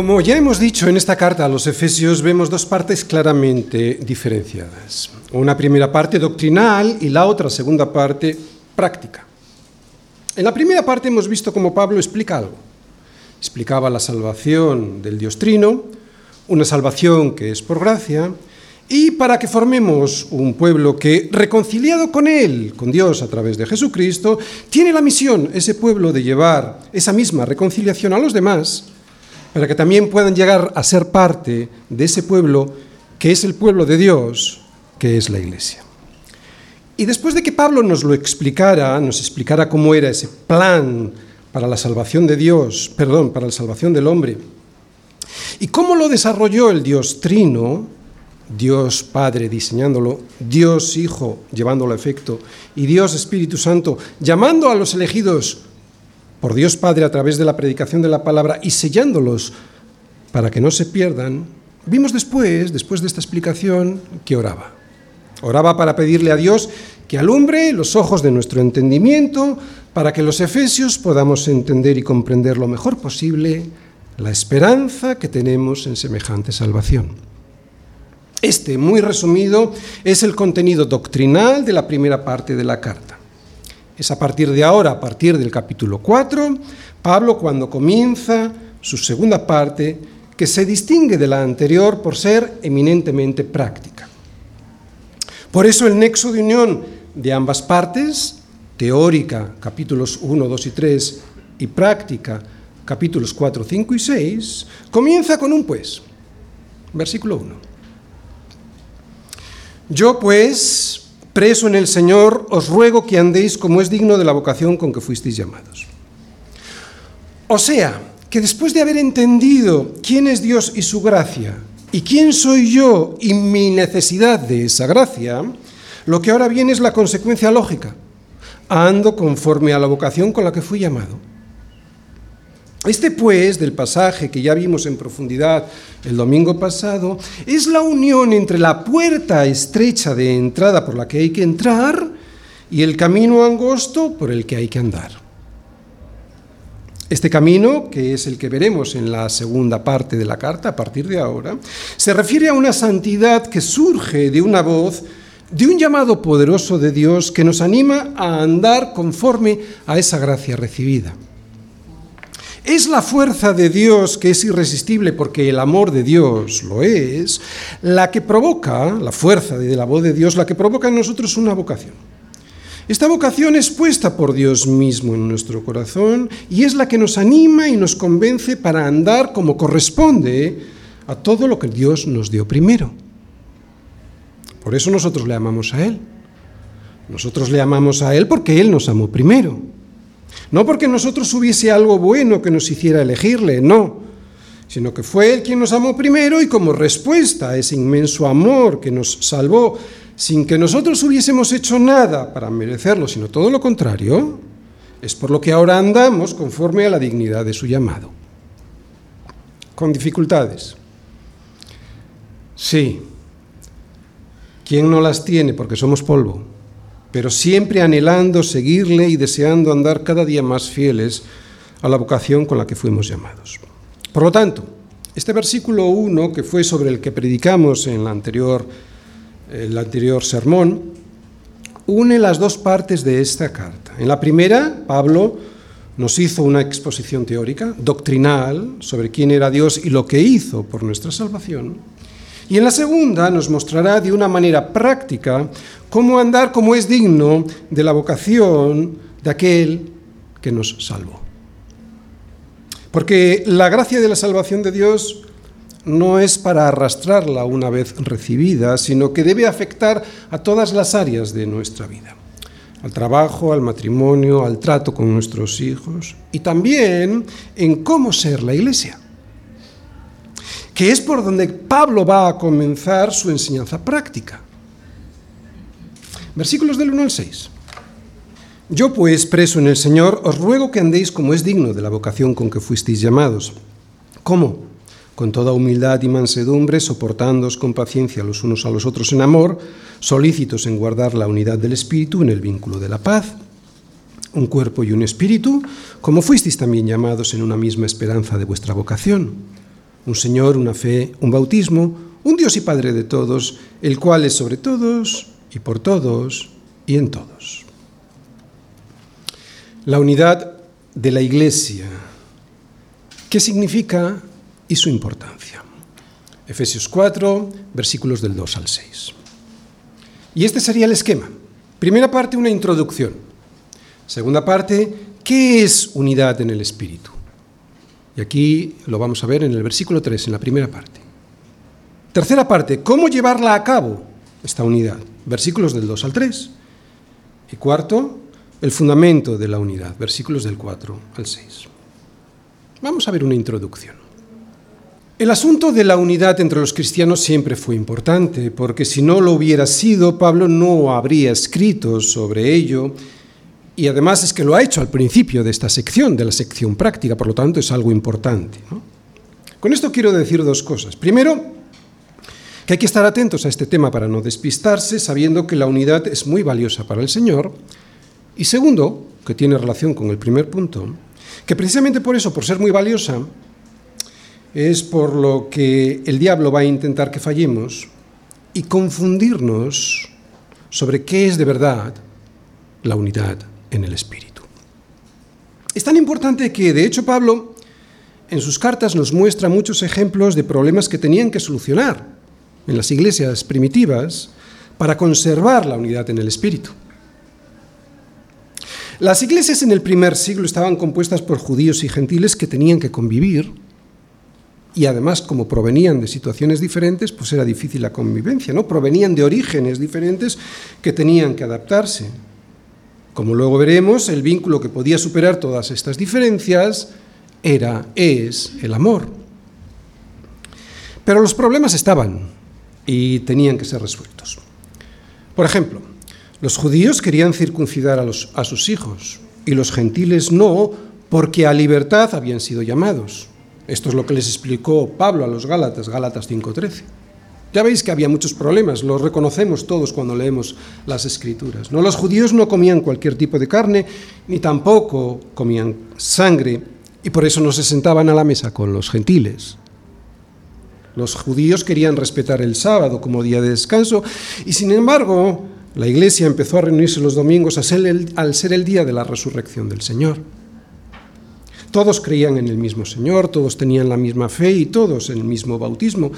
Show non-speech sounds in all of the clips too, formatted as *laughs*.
Como ya hemos dicho en esta carta a los Efesios, vemos dos partes claramente diferenciadas. Una primera parte doctrinal y la otra segunda parte práctica. En la primera parte hemos visto cómo Pablo explica algo. Explicaba la salvación del Dios Trino, una salvación que es por gracia, y para que formemos un pueblo que, reconciliado con Él, con Dios a través de Jesucristo, tiene la misión, ese pueblo, de llevar esa misma reconciliación a los demás, para que también puedan llegar a ser parte de ese pueblo que es el pueblo de Dios, que es la iglesia. Y después de que Pablo nos lo explicara, nos explicara cómo era ese plan para la salvación de Dios, perdón, para la salvación del hombre, y cómo lo desarrolló el Dios Trino, Dios Padre diseñándolo, Dios Hijo llevándolo a efecto, y Dios Espíritu Santo llamando a los elegidos por Dios Padre a través de la predicación de la palabra y sellándolos para que no se pierdan, vimos después, después de esta explicación, que oraba. Oraba para pedirle a Dios que alumbre los ojos de nuestro entendimiento para que los efesios podamos entender y comprender lo mejor posible la esperanza que tenemos en semejante salvación. Este, muy resumido, es el contenido doctrinal de la primera parte de la carta. Es a partir de ahora, a partir del capítulo 4, Pablo cuando comienza su segunda parte, que se distingue de la anterior por ser eminentemente práctica. Por eso el nexo de unión de ambas partes, teórica, capítulos 1, 2 y 3, y práctica, capítulos 4, 5 y 6, comienza con un pues. Versículo 1. Yo pues, preso en el Señor, os ruego que andéis como es digno de la vocación con que fuisteis llamados. O sea, que después de haber entendido quién es Dios y su gracia, y quién soy yo y mi necesidad de esa gracia, lo que ahora viene es la consecuencia lógica. Ando conforme a la vocación con la que fui llamado. Este pues del pasaje que ya vimos en profundidad el domingo pasado es la unión entre la puerta estrecha de entrada por la que hay que entrar y el camino angosto por el que hay que andar. Este camino, que es el que veremos en la segunda parte de la carta a partir de ahora, se refiere a una santidad que surge de una voz, de un llamado poderoso de Dios que nos anima a andar conforme a esa gracia recibida. Es la fuerza de Dios que es irresistible porque el amor de Dios lo es, la que provoca, la fuerza de la voz de Dios, la que provoca en nosotros una vocación. Esta vocación es puesta por Dios mismo en nuestro corazón y es la que nos anima y nos convence para andar como corresponde a todo lo que Dios nos dio primero. Por eso nosotros le amamos a Él. Nosotros le amamos a Él porque Él nos amó primero. No porque nosotros hubiese algo bueno que nos hiciera elegirle, no, sino que fue Él quien nos amó primero y como respuesta a ese inmenso amor que nos salvó, sin que nosotros hubiésemos hecho nada para merecerlo, sino todo lo contrario, es por lo que ahora andamos conforme a la dignidad de su llamado. Con dificultades. Sí. ¿Quién no las tiene? Porque somos polvo pero siempre anhelando seguirle y deseando andar cada día más fieles a la vocación con la que fuimos llamados. Por lo tanto, este versículo 1, que fue sobre el que predicamos en la anterior, el anterior sermón, une las dos partes de esta carta. En la primera, Pablo nos hizo una exposición teórica, doctrinal, sobre quién era Dios y lo que hizo por nuestra salvación. Y en la segunda nos mostrará de una manera práctica cómo andar como es digno de la vocación de aquel que nos salvó. Porque la gracia de la salvación de Dios no es para arrastrarla una vez recibida, sino que debe afectar a todas las áreas de nuestra vida. Al trabajo, al matrimonio, al trato con nuestros hijos y también en cómo ser la iglesia que es por donde Pablo va a comenzar su enseñanza práctica. Versículos del 1 al 6. Yo pues, preso en el Señor, os ruego que andéis como es digno de la vocación con que fuisteis llamados. ¿Cómo? Con toda humildad y mansedumbre, soportándoos con paciencia los unos a los otros en amor, solícitos en guardar la unidad del Espíritu en el vínculo de la paz. Un cuerpo y un espíritu, como fuisteis también llamados en una misma esperanza de vuestra vocación un Señor, una fe, un bautismo, un Dios y Padre de todos, el cual es sobre todos y por todos y en todos. La unidad de la Iglesia, ¿qué significa y su importancia? Efesios 4, versículos del 2 al 6. Y este sería el esquema. Primera parte, una introducción. Segunda parte, ¿qué es unidad en el Espíritu? Y aquí lo vamos a ver en el versículo 3, en la primera parte. Tercera parte, ¿cómo llevarla a cabo esta unidad? Versículos del 2 al 3. Y cuarto, el fundamento de la unidad, versículos del 4 al 6. Vamos a ver una introducción. El asunto de la unidad entre los cristianos siempre fue importante, porque si no lo hubiera sido, Pablo no habría escrito sobre ello, y además es que lo ha hecho al principio de esta sección, de la sección práctica, por lo tanto es algo importante. Con esto quiero decir dos cosas. Primero, que hay que estar atentos a este tema para no despistarse, sabiendo que la unidad es muy valiosa para el Señor. Y segundo, que tiene relación con el primer punto, que precisamente por eso, por ser muy valiosa, es por lo que el diablo va a intentar que fallemos y confundirnos sobre qué es de verdad la unidad en el Espíritu. Es tan importante que, de hecho, Pablo en sus cartas nos muestra muchos ejemplos de problemas que tenían que solucionar en las iglesias primitivas para conservar la unidad en el Espíritu. Las iglesias en el primer siglo estaban compuestas por judíos y gentiles que tenían que convivir y además como provenían de situaciones diferentes, pues era difícil la convivencia, ¿no? Provenían de orígenes diferentes que tenían que adaptarse. Como luego veremos, el vínculo que podía superar todas estas diferencias era, es el amor. Pero los problemas estaban y tenían que ser resueltos. Por ejemplo, los judíos querían circuncidar a, a sus hijos y los gentiles no, porque a libertad habían sido llamados. Esto es lo que les explicó Pablo a los Gálatas, Gálatas 5.13. Ya veis que había muchos problemas, los reconocemos todos cuando leemos las escrituras. ¿no? Los judíos no comían cualquier tipo de carne, ni tampoco comían sangre, y por eso no se sentaban a la mesa con los gentiles. Los judíos querían respetar el sábado como día de descanso, y sin embargo la iglesia empezó a reunirse los domingos al ser el día de la resurrección del Señor. Todos creían en el mismo Señor, todos tenían la misma fe y todos el mismo bautismo,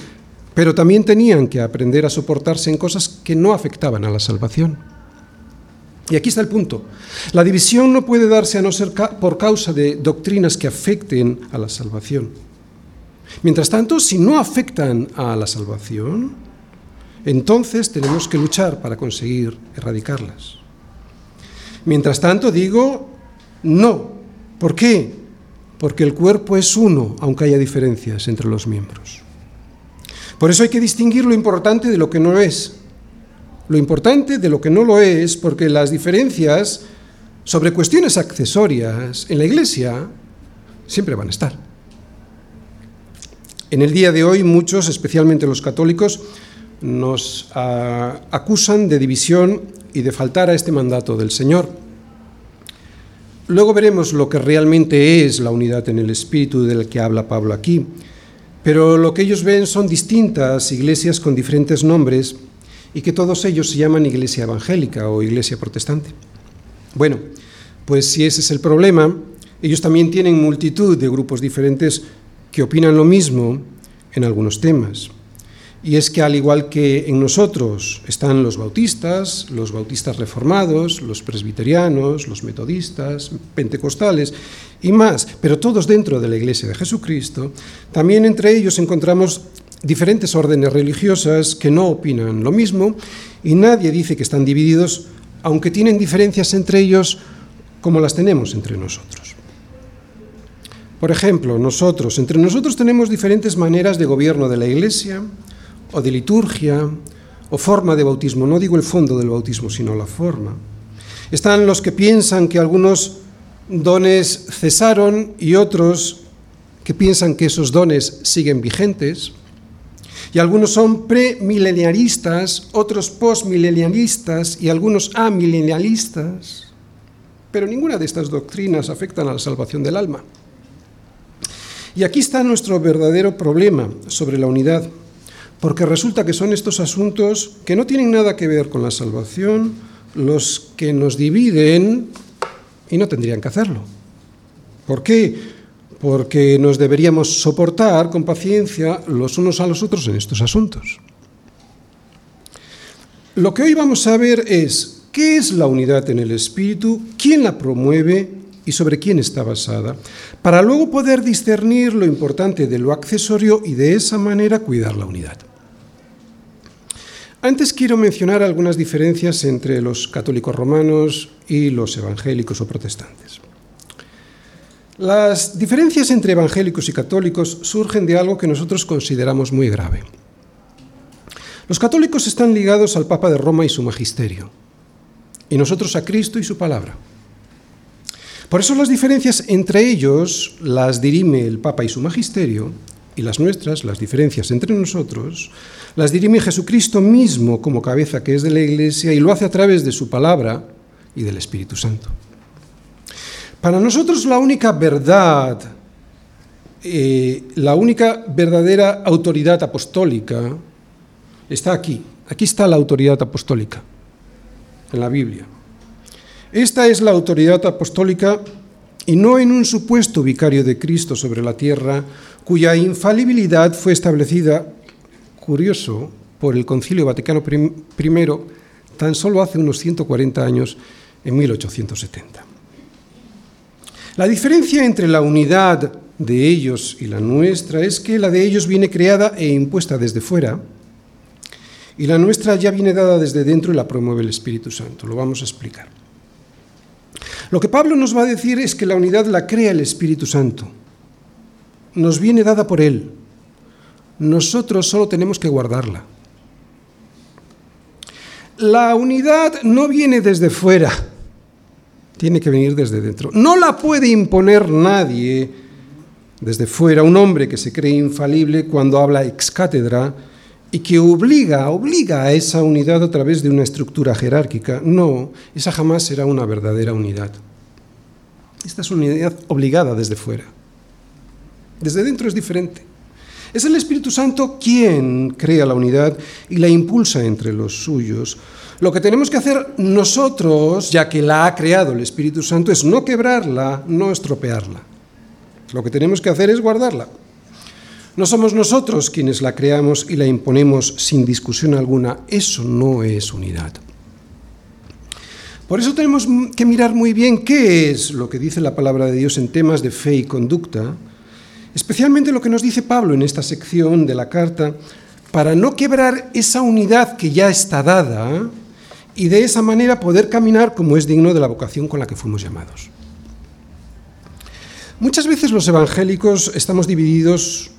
pero también tenían que aprender a soportarse en cosas que no afectaban a la salvación. Y aquí está el punto. La división no puede darse a no ser por causa de doctrinas que afecten a la salvación. Mientras tanto, si no afectan a la salvación, entonces tenemos que luchar para conseguir erradicarlas. Mientras tanto, digo no. ¿Por qué? porque el cuerpo es uno, aunque haya diferencias entre los miembros. Por eso hay que distinguir lo importante de lo que no es. Lo importante de lo que no lo es, porque las diferencias sobre cuestiones accesorias en la Iglesia siempre van a estar. En el día de hoy muchos, especialmente los católicos, nos ah, acusan de división y de faltar a este mandato del Señor. Luego veremos lo que realmente es la unidad en el espíritu del que habla Pablo aquí. Pero lo que ellos ven son distintas iglesias con diferentes nombres y que todos ellos se llaman iglesia evangélica o iglesia protestante. Bueno, pues si ese es el problema, ellos también tienen multitud de grupos diferentes que opinan lo mismo en algunos temas. Y es que al igual que en nosotros están los bautistas, los bautistas reformados, los presbiterianos, los metodistas, pentecostales y más, pero todos dentro de la Iglesia de Jesucristo, también entre ellos encontramos diferentes órdenes religiosas que no opinan lo mismo y nadie dice que están divididos, aunque tienen diferencias entre ellos como las tenemos entre nosotros. Por ejemplo, nosotros, entre nosotros tenemos diferentes maneras de gobierno de la Iglesia, o de liturgia o forma de bautismo. No digo el fondo del bautismo, sino la forma. Están los que piensan que algunos dones cesaron y otros que piensan que esos dones siguen vigentes. Y algunos son premilenialistas, otros postmilenialistas y algunos amilenialistas. Pero ninguna de estas doctrinas afectan a la salvación del alma. Y aquí está nuestro verdadero problema sobre la unidad, porque resulta que son estos asuntos que no tienen nada que ver con la salvación los que nos dividen y no tendrían que hacerlo. ¿Por qué? Porque nos deberíamos soportar con paciencia los unos a los otros en estos asuntos. Lo que hoy vamos a ver es qué es la unidad en el espíritu, quién la promueve y sobre quién está basada, para luego poder discernir lo importante de lo accesorio y de esa manera cuidar la unidad. Antes quiero mencionar algunas diferencias entre los católicos romanos y los evangélicos o protestantes. Las diferencias entre evangélicos y católicos surgen de algo que nosotros consideramos muy grave. Los católicos están ligados al Papa de Roma y su magisterio, y nosotros a Cristo y su palabra. Por eso las diferencias entre ellos las dirime el Papa y su magisterio, y las nuestras, las diferencias entre nosotros, las dirime Jesucristo mismo como cabeza que es de la Iglesia y lo hace a través de su palabra y del Espíritu Santo. Para nosotros la única verdad, eh, la única verdadera autoridad apostólica está aquí. Aquí está la autoridad apostólica, en la Biblia. Esta es la autoridad apostólica y no en un supuesto vicario de Cristo sobre la tierra, cuya infalibilidad fue establecida, curioso, por el Concilio Vaticano I tan solo hace unos 140 años, en 1870. La diferencia entre la unidad de ellos y la nuestra es que la de ellos viene creada e impuesta desde fuera, y la nuestra ya viene dada desde dentro y la promueve el Espíritu Santo. Lo vamos a explicar. Lo que Pablo nos va a decir es que la unidad la crea el Espíritu Santo. Nos viene dada por Él. Nosotros solo tenemos que guardarla. La unidad no viene desde fuera, tiene que venir desde dentro. No la puede imponer nadie desde fuera, un hombre que se cree infalible cuando habla ex cátedra y que obliga, obliga a esa unidad a través de una estructura jerárquica. No, esa jamás será una verdadera unidad. Esta es una unidad obligada desde fuera. Desde dentro es diferente. Es el Espíritu Santo quien crea la unidad y la impulsa entre los suyos. Lo que tenemos que hacer nosotros, ya que la ha creado el Espíritu Santo, es no quebrarla, no estropearla. Lo que tenemos que hacer es guardarla. No somos nosotros quienes la creamos y la imponemos sin discusión alguna. Eso no es unidad. Por eso tenemos que mirar muy bien qué es lo que dice la palabra de Dios en temas de fe y conducta, especialmente lo que nos dice Pablo en esta sección de la carta, para no quebrar esa unidad que ya está dada y de esa manera poder caminar como es digno de la vocación con la que fuimos llamados. Muchas veces los evangélicos estamos divididos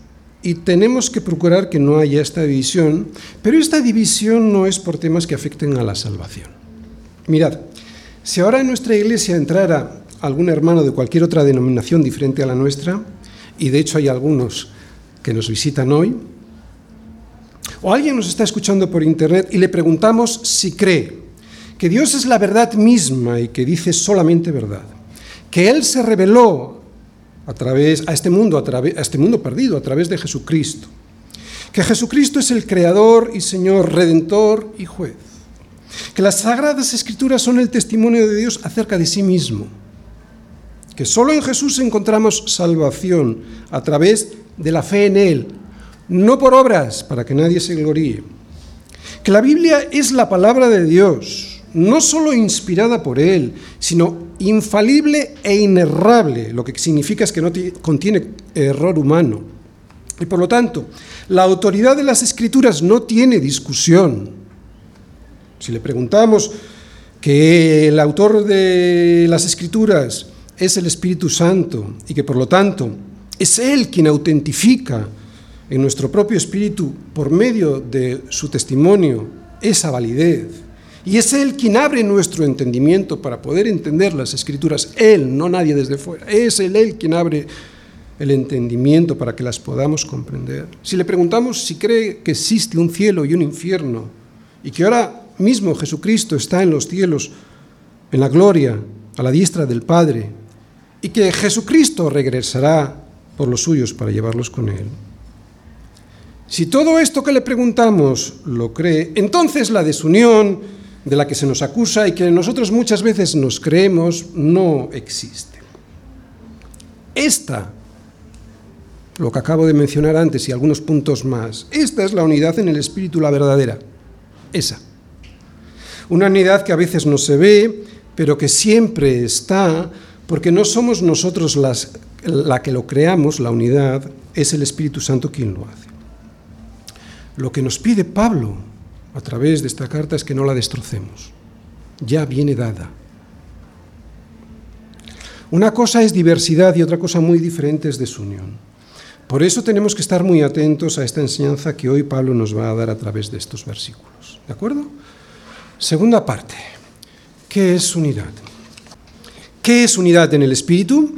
y tenemos que procurar que no haya esta división, pero esta división no es por temas que afecten a la salvación. Mirad, si ahora en nuestra iglesia entrara algún hermano de cualquier otra denominación diferente a la nuestra, y de hecho hay algunos que nos visitan hoy, o alguien nos está escuchando por internet y le preguntamos si cree que Dios es la verdad misma y que dice solamente verdad, que Él se reveló a través a este mundo, a, través, a este mundo perdido a través de Jesucristo. Que Jesucristo es el creador y Señor, redentor y juez. Que las sagradas escrituras son el testimonio de Dios acerca de sí mismo. Que solo en Jesús encontramos salvación a través de la fe en él, no por obras para que nadie se gloríe. Que la Biblia es la palabra de Dios, no solo inspirada por Él, sino infalible e inerrable, lo que significa es que no contiene error humano. Y por lo tanto, la autoridad de las escrituras no tiene discusión. Si le preguntamos que el autor de las escrituras es el Espíritu Santo y que por lo tanto es Él quien autentifica en nuestro propio espíritu, por medio de su testimonio, esa validez, y es Él quien abre nuestro entendimiento para poder entender las escrituras. Él, no nadie desde fuera. Es Él, Él quien abre el entendimiento para que las podamos comprender. Si le preguntamos si cree que existe un cielo y un infierno y que ahora mismo Jesucristo está en los cielos, en la gloria, a la diestra del Padre, y que Jesucristo regresará por los suyos para llevarlos con Él. Si todo esto que le preguntamos lo cree, entonces la desunión de la que se nos acusa y que nosotros muchas veces nos creemos no existe. Esta, lo que acabo de mencionar antes y algunos puntos más, esta es la unidad en el espíritu, la verdadera. Esa. Una unidad que a veces no se ve, pero que siempre está, porque no somos nosotros las, la que lo creamos, la unidad, es el Espíritu Santo quien lo hace. Lo que nos pide Pablo a través de esta carta es que no la destrocemos. Ya viene dada. Una cosa es diversidad y otra cosa muy diferente es desunión. Por eso tenemos que estar muy atentos a esta enseñanza que hoy Pablo nos va a dar a través de estos versículos. ¿De acuerdo? Segunda parte. ¿Qué es unidad? ¿Qué es unidad en el espíritu?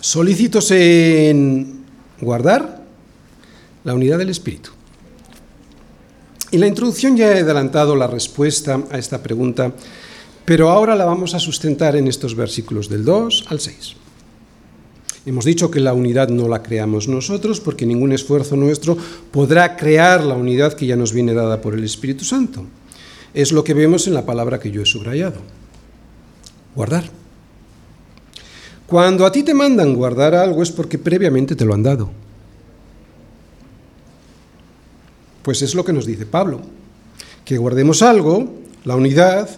Solícitos en guardar la unidad del espíritu. En la introducción ya he adelantado la respuesta a esta pregunta, pero ahora la vamos a sustentar en estos versículos del 2 al 6. Hemos dicho que la unidad no la creamos nosotros porque ningún esfuerzo nuestro podrá crear la unidad que ya nos viene dada por el Espíritu Santo. Es lo que vemos en la palabra que yo he subrayado. Guardar. Cuando a ti te mandan guardar algo es porque previamente te lo han dado. Pues es lo que nos dice Pablo, que guardemos algo, la unidad,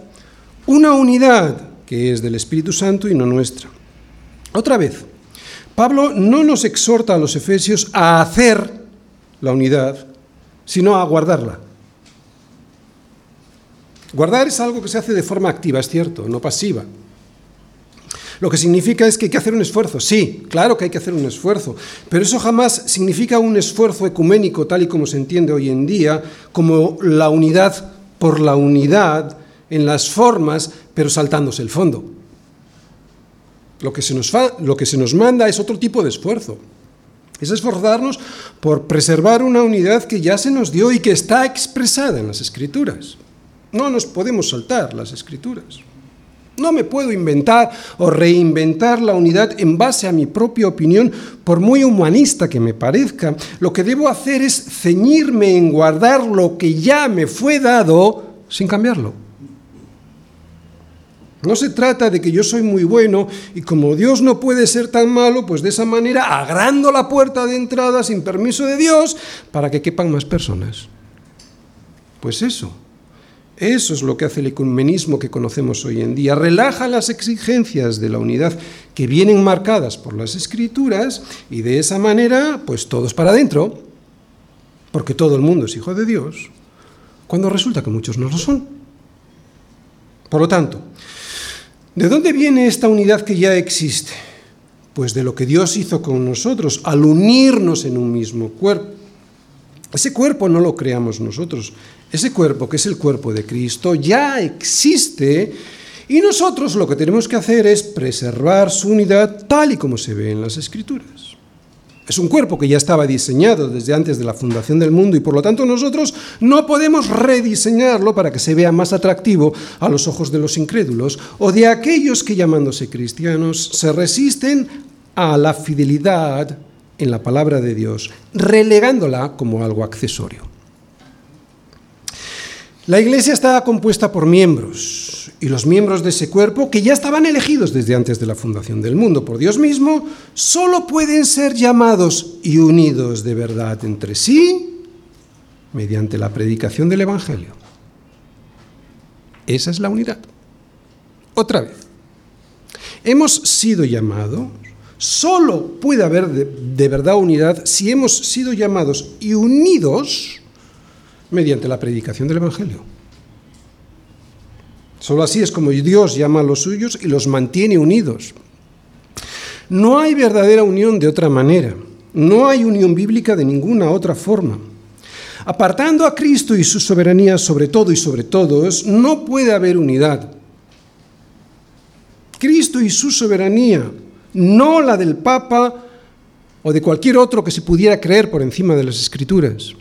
una unidad que es del Espíritu Santo y no nuestra. Otra vez, Pablo no nos exhorta a los efesios a hacer la unidad, sino a guardarla. Guardar es algo que se hace de forma activa, es cierto, no pasiva. Lo que significa es que hay que hacer un esfuerzo. Sí, claro que hay que hacer un esfuerzo, pero eso jamás significa un esfuerzo ecuménico tal y como se entiende hoy en día, como la unidad por la unidad en las formas, pero saltándose el fondo. Lo que se nos, lo que se nos manda es otro tipo de esfuerzo. Es esforzarnos por preservar una unidad que ya se nos dio y que está expresada en las escrituras. No nos podemos saltar las escrituras. No me puedo inventar o reinventar la unidad en base a mi propia opinión, por muy humanista que me parezca. Lo que debo hacer es ceñirme en guardar lo que ya me fue dado sin cambiarlo. No se trata de que yo soy muy bueno y como Dios no puede ser tan malo, pues de esa manera agrando la puerta de entrada sin permiso de Dios para que quepan más personas. Pues eso, eso es lo que hace el ecumenismo que conocemos hoy en día. Relaja las exigencias de la unidad que vienen marcadas por las escrituras y de esa manera, pues todos para adentro, porque todo el mundo es hijo de Dios, cuando resulta que muchos no lo son. Por lo tanto, ¿de dónde viene esta unidad que ya existe? Pues de lo que Dios hizo con nosotros al unirnos en un mismo cuerpo. Ese cuerpo no lo creamos nosotros, ese cuerpo, que es el cuerpo de Cristo, ya existe y nosotros lo que tenemos que hacer es preservar su unidad tal y como se ve en las Escrituras. Es un cuerpo que ya estaba diseñado desde antes de la fundación del mundo y por lo tanto nosotros no podemos rediseñarlo para que se vea más atractivo a los ojos de los incrédulos o de aquellos que llamándose cristianos se resisten a la fidelidad en la palabra de Dios, relegándola como algo accesorio. La iglesia estaba compuesta por miembros, y los miembros de ese cuerpo, que ya estaban elegidos desde antes de la fundación del mundo por Dios mismo, solo pueden ser llamados y unidos de verdad entre sí mediante la predicación del Evangelio. Esa es la unidad. Otra vez, hemos sido llamados, solo puede haber de, de verdad unidad si hemos sido llamados y unidos mediante la predicación del Evangelio. Solo así es como Dios llama a los suyos y los mantiene unidos. No hay verdadera unión de otra manera. No hay unión bíblica de ninguna otra forma. Apartando a Cristo y su soberanía sobre todo y sobre todos, no puede haber unidad. Cristo y su soberanía, no la del Papa o de cualquier otro que se pudiera creer por encima de las Escrituras.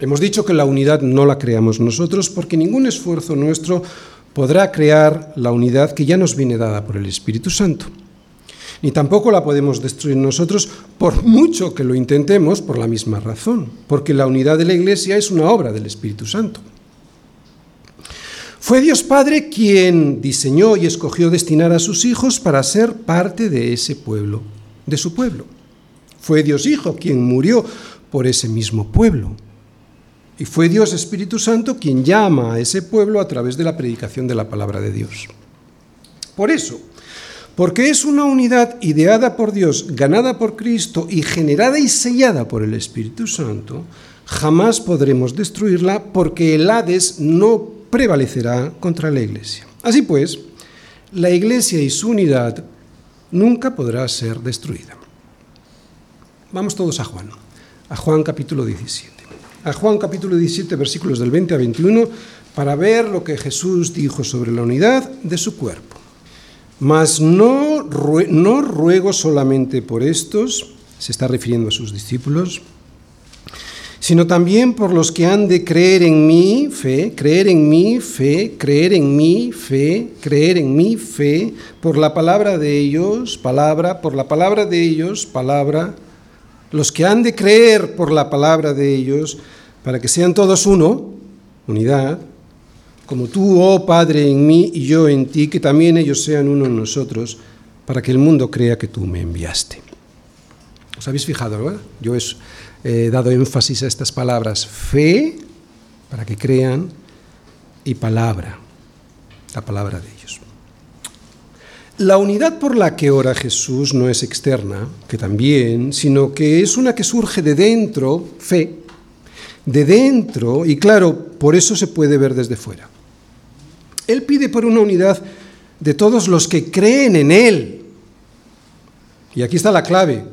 Hemos dicho que la unidad no la creamos nosotros porque ningún esfuerzo nuestro podrá crear la unidad que ya nos viene dada por el Espíritu Santo. ni tampoco la podemos destruir nosotros por mucho que lo intentemos por la misma razón, porque la unidad de la Iglesia es una obra del Espíritu Santo. Fue Dios Padre quien diseñó y escogió destinar a sus hijos para ser parte de ese pueblo, de su pueblo. Fue Dios Hijo quien murió por ese mismo pueblo. Y fue Dios Espíritu Santo quien llama a ese pueblo a través de la predicación de la palabra de Dios. Por eso, porque es una unidad ideada por Dios, ganada por Cristo y generada y sellada por el Espíritu Santo, jamás podremos destruirla porque el Hades no prevalecerá contra la Iglesia. Así pues, la Iglesia y su unidad nunca podrá ser destruida. Vamos todos a Juan, a Juan capítulo 17. A Juan capítulo 17, versículos del 20 a 21, para ver lo que Jesús dijo sobre la unidad de su cuerpo. Mas no, no ruego solamente por estos, se está refiriendo a sus discípulos, sino también por los que han de creer en mí, fe, creer en mí, fe, creer en mí, fe, creer en mí, fe, por la palabra de ellos, palabra, por la palabra de ellos, palabra, los que han de creer por la palabra de ellos, para que sean todos uno, unidad, como tú, oh Padre, en mí y yo en ti, que también ellos sean uno en nosotros, para que el mundo crea que tú me enviaste. ¿Os habéis fijado, verdad? Yo he dado énfasis a estas palabras, fe, para que crean, y palabra, la palabra de ellos. La unidad por la que ora Jesús no es externa, que también, sino que es una que surge de dentro, fe, de dentro, y claro, por eso se puede ver desde fuera. Él pide por una unidad de todos los que creen en Él. Y aquí está la clave.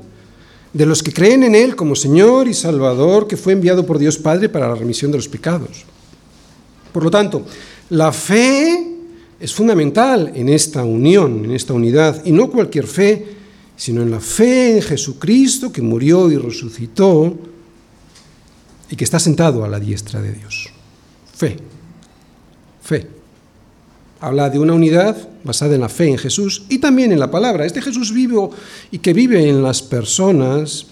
De los que creen en Él como Señor y Salvador, que fue enviado por Dios Padre para la remisión de los pecados. Por lo tanto, la fe es fundamental en esta unión, en esta unidad, y no cualquier fe, sino en la fe en Jesucristo que murió y resucitó y que está sentado a la diestra de Dios. Fe, fe habla de una unidad basada en la fe en Jesús y también en la palabra. Este Jesús vivo y que vive en las personas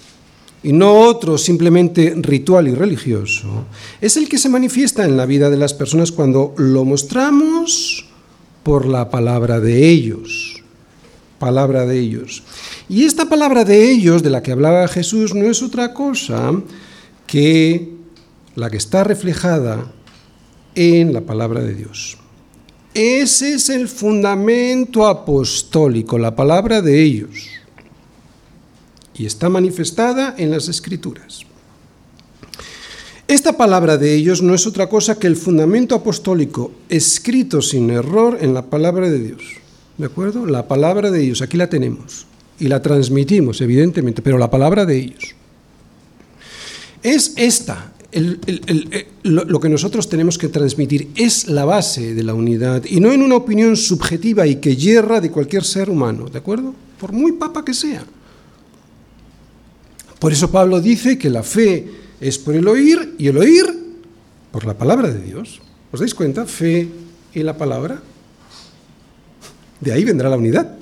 y no otro simplemente ritual y religioso, es el que se manifiesta en la vida de las personas cuando lo mostramos por la palabra de ellos. Palabra de ellos. Y esta palabra de ellos, de la que hablaba Jesús, no es otra cosa que la que está reflejada en la palabra de Dios. Ese es el fundamento apostólico, la palabra de ellos. Y está manifestada en las escrituras. Esta palabra de ellos no es otra cosa que el fundamento apostólico escrito sin error en la palabra de Dios. ¿De acuerdo? La palabra de ellos, aquí la tenemos. Y la transmitimos, evidentemente, pero la palabra de ellos. Es esta, eh, lo, que nosotros tenemos que transmitir es la base de la unidad y no en una opinión subjetiva y que hierra de cualquier ser humano, ¿de acuerdo? Por muy papa que sea. Por eso Pablo dice que la fe es por el oír y el oír por la palabra de Dios. ¿Os dais cuenta? Fe y la palabra. De ahí vendrá la unidad.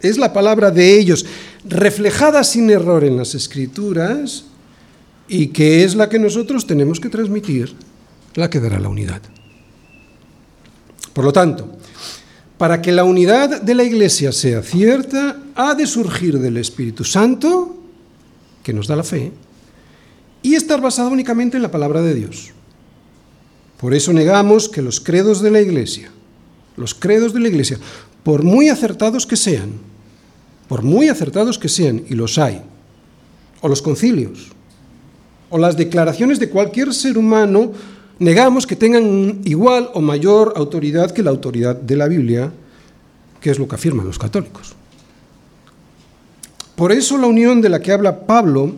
Es la palabra de ellos, reflejada sin error en las escrituras, y que es la que nosotros tenemos que transmitir, la que dará la unidad. Por lo tanto, para que la unidad de la Iglesia sea cierta, ha de surgir del Espíritu Santo, que nos da la fe, y estar basada únicamente en la palabra de Dios. Por eso negamos que los credos de la Iglesia, los credos de la Iglesia, por muy acertados que sean, por muy acertados que sean, y los hay, o los concilios, o las declaraciones de cualquier ser humano, negamos que tengan igual o mayor autoridad que la autoridad de la Biblia, que es lo que afirman los católicos. Por eso la unión de la que habla Pablo,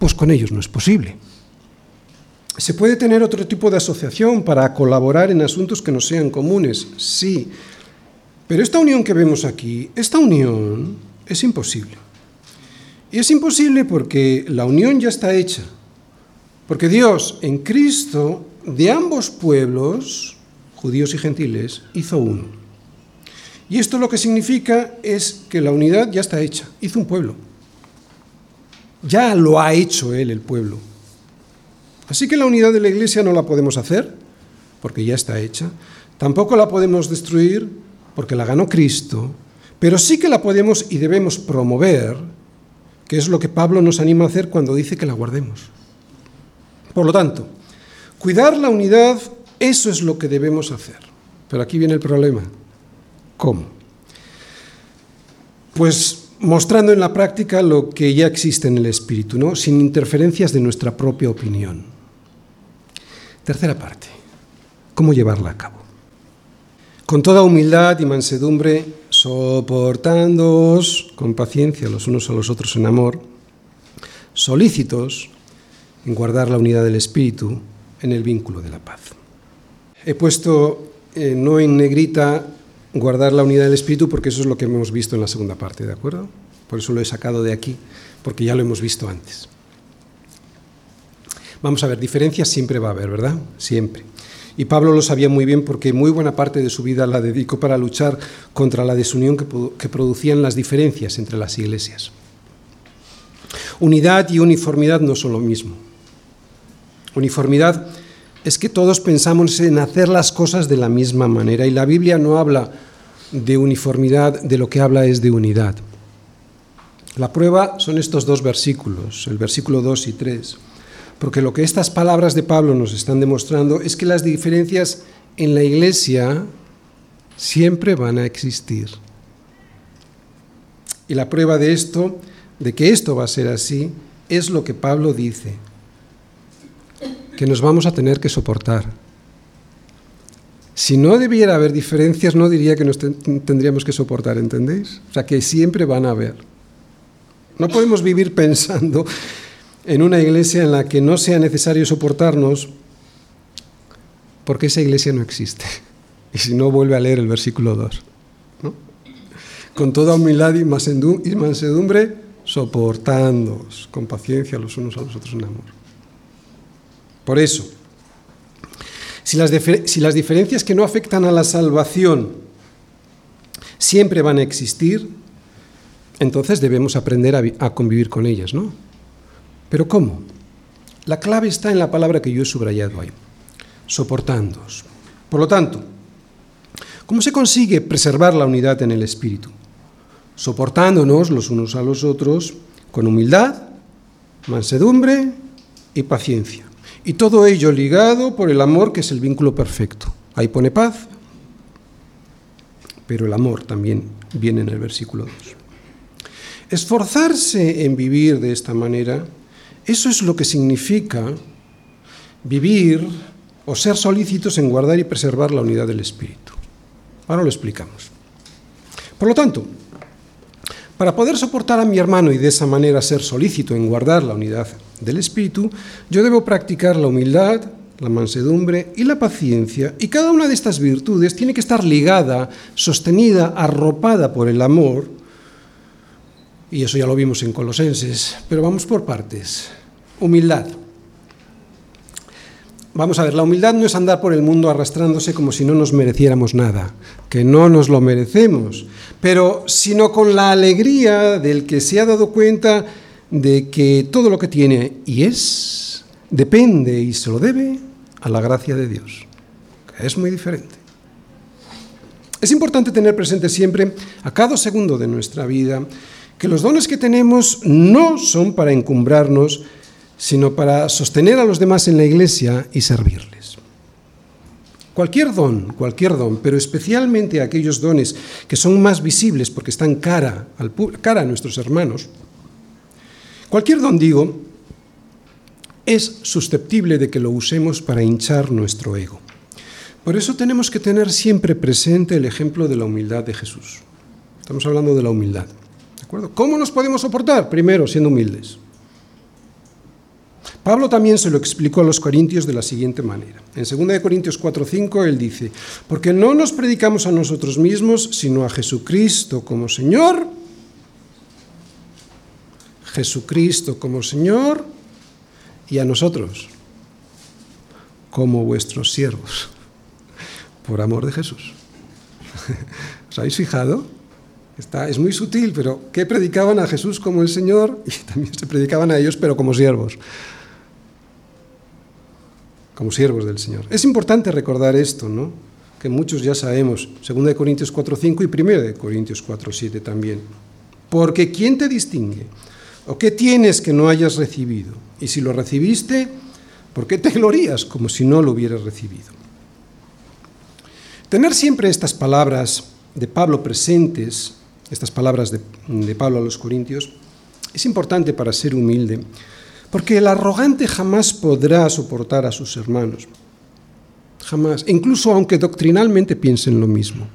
pues con ellos no es posible. ¿Se puede tener otro tipo de asociación para colaborar en asuntos que no sean comunes? Sí. Pero esta unión que vemos aquí, esta unión es imposible. Y es imposible porque la unión ya está hecha. Porque Dios en Cristo, de ambos pueblos, judíos y gentiles, hizo uno. Y esto lo que significa es que la unidad ya está hecha, hizo un pueblo. Ya lo ha hecho él, el pueblo. Así que la unidad de la iglesia no la podemos hacer, porque ya está hecha. Tampoco la podemos destruir, porque la ganó Cristo. Pero sí que la podemos y debemos promover, que es lo que Pablo nos anima a hacer cuando dice que la guardemos. Por lo tanto, cuidar la unidad, eso es lo que debemos hacer. Pero aquí viene el problema. ¿Cómo? Pues mostrando en la práctica lo que ya existe en el espíritu, ¿no? sin interferencias de nuestra propia opinión. Tercera parte, ¿cómo llevarla a cabo? Con toda humildad y mansedumbre, soportándoos con paciencia los unos a los otros en amor, solícitos en guardar la unidad del espíritu en el vínculo de la paz. He puesto eh, no en negrita guardar la unidad del espíritu porque eso es lo que hemos visto en la segunda parte, ¿de acuerdo? Por eso lo he sacado de aquí, porque ya lo hemos visto antes. Vamos a ver, diferencias siempre va a haber, ¿verdad? Siempre. Y Pablo lo sabía muy bien porque muy buena parte de su vida la dedicó para luchar contra la desunión que, que producían las diferencias entre las iglesias. Unidad y uniformidad no son lo mismo. Uniformidad es que todos pensamos en hacer las cosas de la misma manera y la Biblia no habla de uniformidad, de lo que habla es de unidad. La prueba son estos dos versículos, el versículo 2 y 3, porque lo que estas palabras de Pablo nos están demostrando es que las diferencias en la iglesia siempre van a existir. Y la prueba de esto, de que esto va a ser así, es lo que Pablo dice que nos vamos a tener que soportar. Si no debiera haber diferencias, no diría que nos tendríamos que soportar, ¿entendéis? O sea, que siempre van a haber. No podemos vivir *laughs* pensando en una iglesia en la que no sea necesario soportarnos, porque esa iglesia no existe. *laughs* Y si no, vuelve a leer el versículo 2. Con toda humildad y mansedumbre, soportándoos con paciencia los unos a los otros en amor. Por eso, si las, diferencias que no afectan a la salvación siempre van a existir, entonces debemos aprender a, convivir con ellas, ¿no? Pero ¿cómo? La clave está en la palabra que yo he subrayado ahí, soportándoos. Por lo tanto, ¿cómo se consigue preservar la unidad en el espíritu? Soportándonos los unos a los otros con humildad, mansedumbre y paciencia. Y todo ello ligado por el amor que es el vínculo perfecto. Ahí pone paz, pero el amor también viene en el versículo 2. Esforzarse en vivir de esta manera, eso es lo que significa vivir o ser solícitos en guardar y preservar la unidad del Espíritu. Ahora lo explicamos. Por lo tanto, para poder soportar a mi hermano y de esa manera ser solícito en guardar la unidad del Espíritu, yo debo practicar la humildad, la mansedumbre y la paciencia, y cada una de estas virtudes tiene que estar ligada, sostenida, arropada por el amor, y eso ya lo vimos en Colosenses, pero vamos por partes. Humildad. Vamos a ver, la humildad no es andar por el mundo arrastrándose como si no nos mereciéramos nada, que no nos lo merecemos, pero sino con la alegría del que se ha dado cuenta de que todo lo que tiene y es depende y se lo debe a la gracia de Dios, que es muy diferente. Es importante tener presente siempre, a cada segundo de nuestra vida, que los dones que tenemos no son para encumbrarnos, sino para sostener a los demás en la iglesia y servirles. Cualquier don, cualquier don, pero especialmente aquellos dones que son más visibles porque están cara, al, cara a nuestros hermanos, cualquier don, digo, es susceptible de que lo usemos para hinchar nuestro ego. Por eso tenemos que tener siempre presente el ejemplo de la humildad de Jesús. Estamos hablando de la humildad. ¿De acuerdo? ¿Cómo nos podemos soportar? Primero, siendo humildes. Pablo también se lo explicó a los corintios de la siguiente manera. En 2 Corintios 4:5 él dice, porque no nos predicamos a nosotros mismos, sino a Jesucristo como Señor, Jesucristo como Señor y a nosotros como vuestros siervos, por amor de Jesús. *laughs* ¿Os habéis fijado? Está, es muy sutil, pero ¿qué predicaban a Jesús como el Señor? *laughs* Y también se predicaban a ellos, pero como siervos. Como siervos del Señor. Es importante recordar esto, ¿no? Que muchos ya sabemos, 2 Corintios 4.5 y 1 Corintios 4.7 también. Porque ¿quién te distingue? ¿O qué tienes que no hayas recibido? Y si lo recibiste, ¿por qué te glorías como si no lo hubieras recibido? Tener siempre estas palabras de Pablo presentes, estas palabras de, de, Pablo a los Corintios, es importante para ser humilde, porque el arrogante jamás podrá soportar a sus hermanos, jamás, incluso aunque doctrinalmente piensen lo mismo.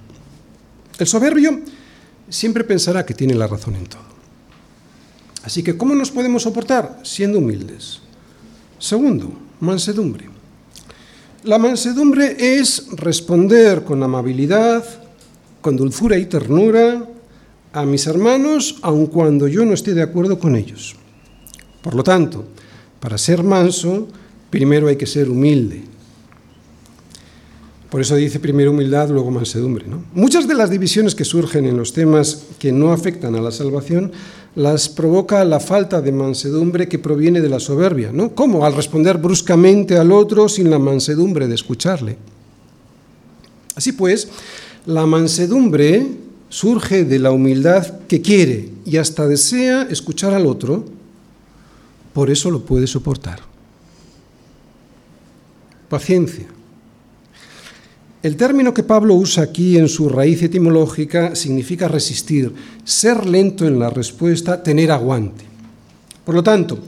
El soberbio siempre pensará que tiene la razón en todo. Así que, ¿cómo nos podemos soportar? Siendo humildes. Segundo, mansedumbre. La mansedumbre es responder con amabilidad, con dulzura y ternura a mis hermanos, aun cuando yo no esté de acuerdo con ellos. Por lo tanto, para ser manso, primero hay que ser humilde. Por eso dice primero humildad, luego mansedumbre. Muchas de las divisiones que surgen en los temas que no afectan a la salvación las provoca la falta de mansedumbre que proviene de la soberbia, ¿no? ¿Cómo? Al responder bruscamente al otro sin la mansedumbre de escucharle. Así pues, la mansedumbre surge de la humildad que quiere y hasta desea escuchar al otro, por eso lo puede soportar. Paciencia. El término que Pablo usa aquí en su raíz etimológica significa resistir, ser lento en la respuesta, tener aguante. Por lo tanto,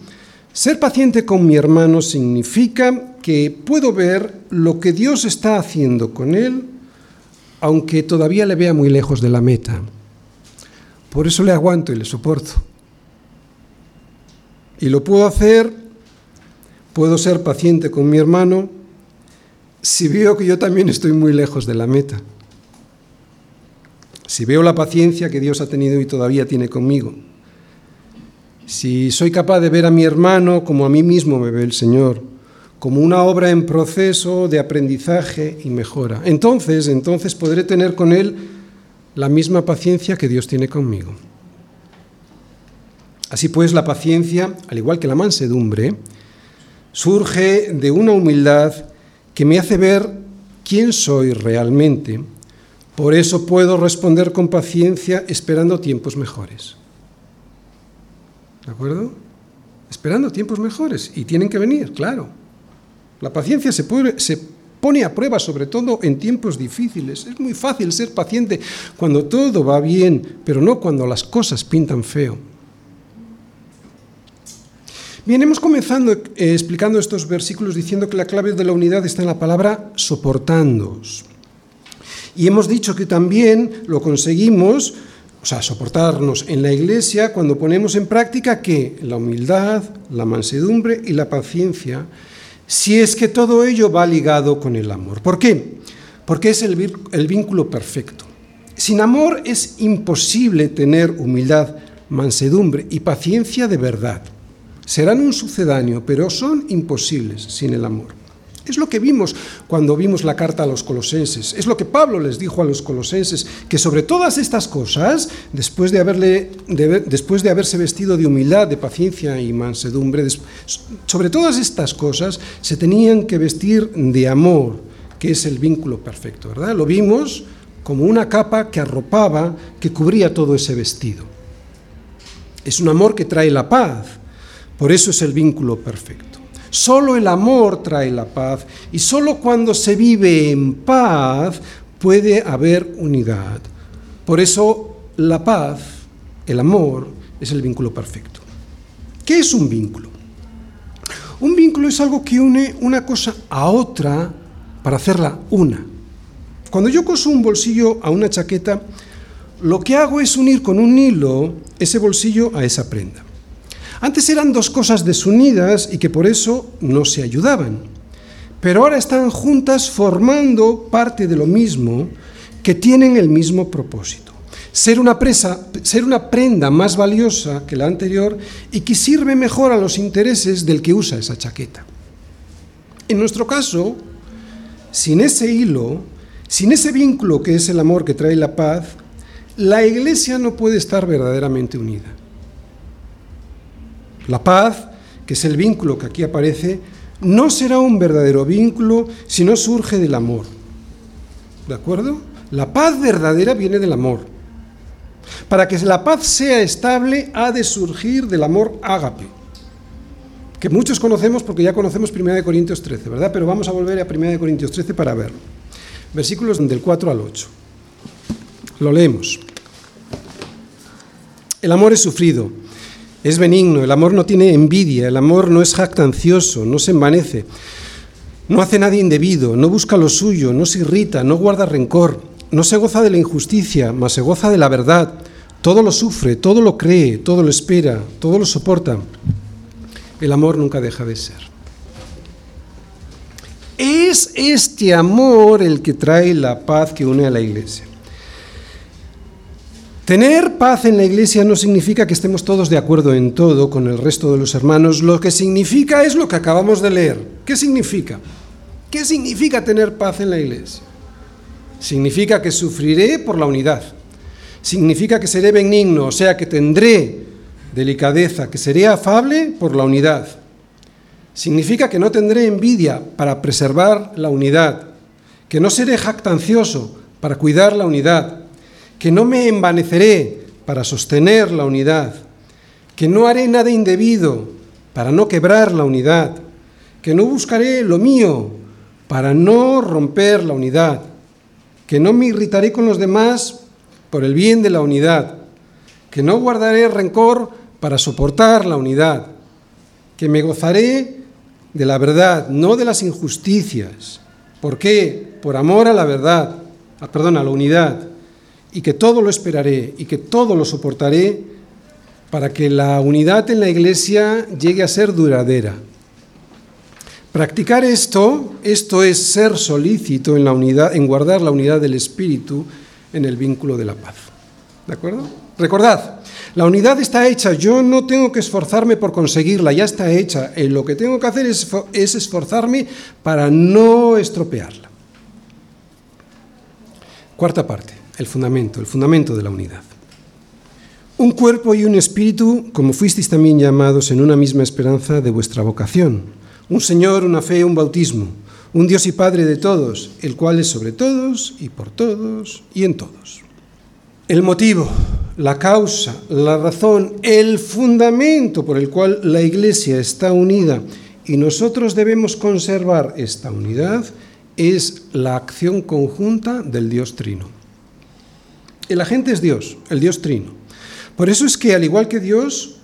ser paciente con mi hermano significa que puedo ver lo que Dios está haciendo con él, aunque todavía le vea muy lejos de la meta. Por eso le aguanto y le soporto. Y lo puedo hacer, puedo ser paciente con mi hermano, si veo que yo también estoy muy lejos de la meta, si veo la paciencia que Dios ha tenido y todavía tiene conmigo, si soy capaz de ver a mi hermano como a mí mismo me ve el Señor, como una obra en proceso de aprendizaje y mejora, entonces, entonces podré tener con él la misma paciencia que Dios tiene conmigo. Así pues, la paciencia, al igual que la mansedumbre, surge de una humildad que me hace ver quién soy realmente. Por eso puedo responder con paciencia esperando tiempos mejores. ¿De acuerdo? Esperando tiempos mejores. Y tienen que venir, claro. La paciencia se, se pone a prueba, sobre todo en tiempos difíciles. Es muy fácil ser paciente cuando todo va bien, pero no cuando las cosas pintan feo. Bien, hemos comenzado eh, explicando estos versículos diciendo que la clave de la unidad está en la palabra soportándoos. Y hemos dicho que también lo conseguimos, o sea, soportarnos en la iglesia cuando ponemos en práctica que la humildad, la mansedumbre y la paciencia, si es que todo ello va ligado con el amor. ¿Por qué? Porque es el, el vínculo perfecto. Sin amor es imposible tener humildad, mansedumbre y paciencia de verdad serán un sucedáneo, pero son imposibles sin el amor. Es lo que vimos cuando vimos la carta a los colosenses. Es lo que Pablo les dijo a los colosenses, que sobre todas estas cosas, después de, haberle, después de haberse vestido de humildad, de paciencia y mansedumbre, sobre todas estas cosas se tenían que vestir de amor, que es el vínculo perfecto, ¿verdad? Lo vimos como una capa que arropaba, que cubría todo ese vestido. Es un amor que trae la paz, por eso es el vínculo perfecto. Solo el amor trae la paz y solo cuando se vive en paz puede haber unidad. Por eso la paz, el amor, es el vínculo perfecto. ¿Qué es un vínculo? Un vínculo es algo que une una cosa a otra para hacerla una. Cuando yo coso un bolsillo a una chaqueta, lo que hago es unir con un hilo ese bolsillo a esa prenda. Antes eran dos cosas desunidas y que por eso no se ayudaban. Pero ahora están juntas formando parte de lo mismo, que tienen el mismo propósito. Ser una, presa, ser una prenda más valiosa que la anterior y que sirve mejor a los intereses del que usa esa chaqueta. En nuestro caso, sin ese hilo, Sin ese vínculo que es el amor que trae la paz, la iglesia no puede estar verdaderamente unida. La paz, que es el vínculo que aquí aparece, no será un verdadero vínculo si no surge del amor. ¿De acuerdo? La paz verdadera viene del amor. Para que la paz sea estable, ha de surgir del amor ágape, que muchos conocemos porque ya conocemos 1 Corintios 13, ¿verdad? Pero vamos a volver a 1 Corintios 13 para verlo. Versículos del 4 al 8. Lo leemos. El amor es sufrido, es benigno, el amor no tiene envidia, el amor no es jactancioso, no se envanece, no hace nada indebido, no busca lo suyo, no se irrita, no guarda rencor, no se goza de la injusticia, mas se goza de la verdad. Todo lo sufre, todo lo cree, todo lo espera, todo lo soporta. El amor nunca deja de ser. Es este amor el que trae la paz que une a la iglesia. Tener paz en la iglesia no significa que estemos todos de acuerdo en todo con el resto de los hermanos, lo que significa es lo que acabamos de leer. ¿Qué significa? ¿Qué significa tener paz en la iglesia? Significa que sufriré por la unidad. Significa que seré benigno, o sea, que tendré delicadeza, que seré afable por la unidad. Significa que no tendré envidia para preservar la unidad, que no seré jactancioso para cuidar la unidad que no me envaneceré para sostener la unidad, que no haré nada indebido para no quebrar la unidad, que no buscaré lo mío para no romper la unidad, que no me irritaré con los demás por el bien de la unidad, que no guardaré rencor para soportar la unidad, que me gozaré de la verdad, no de las injusticias. ¿Por qué? Por amor a la verdad, a, perdón, a la unidad y que todo lo esperaré y que todo lo soportaré para que la unidad en la iglesia llegue a ser duradera. Practicar esto, esto es ser solícito en guardar la unidad del espíritu en el vínculo de la paz. ¿De acuerdo? Recordad, la unidad está hecha, yo no tengo que esforzarme por conseguirla, ya está hecha. Eh, lo que tengo que hacer es, es esforzarme para no estropearla. Cuarta parte el fundamento, el fundamento de la unidad. Un cuerpo y un espíritu, como fuisteis también llamados en una misma esperanza de vuestra vocación. Un Señor, una fe, un bautismo. Un Dios y Padre de todos, el cual es sobre todos y por todos y en todos. El motivo, la causa, la razón, el fundamento por el cual la Iglesia está unida y nosotros debemos conservar esta unidad es la acción conjunta del Dios Trino. El agente es Dios, el Dios trino. Por eso es que al igual que Dios,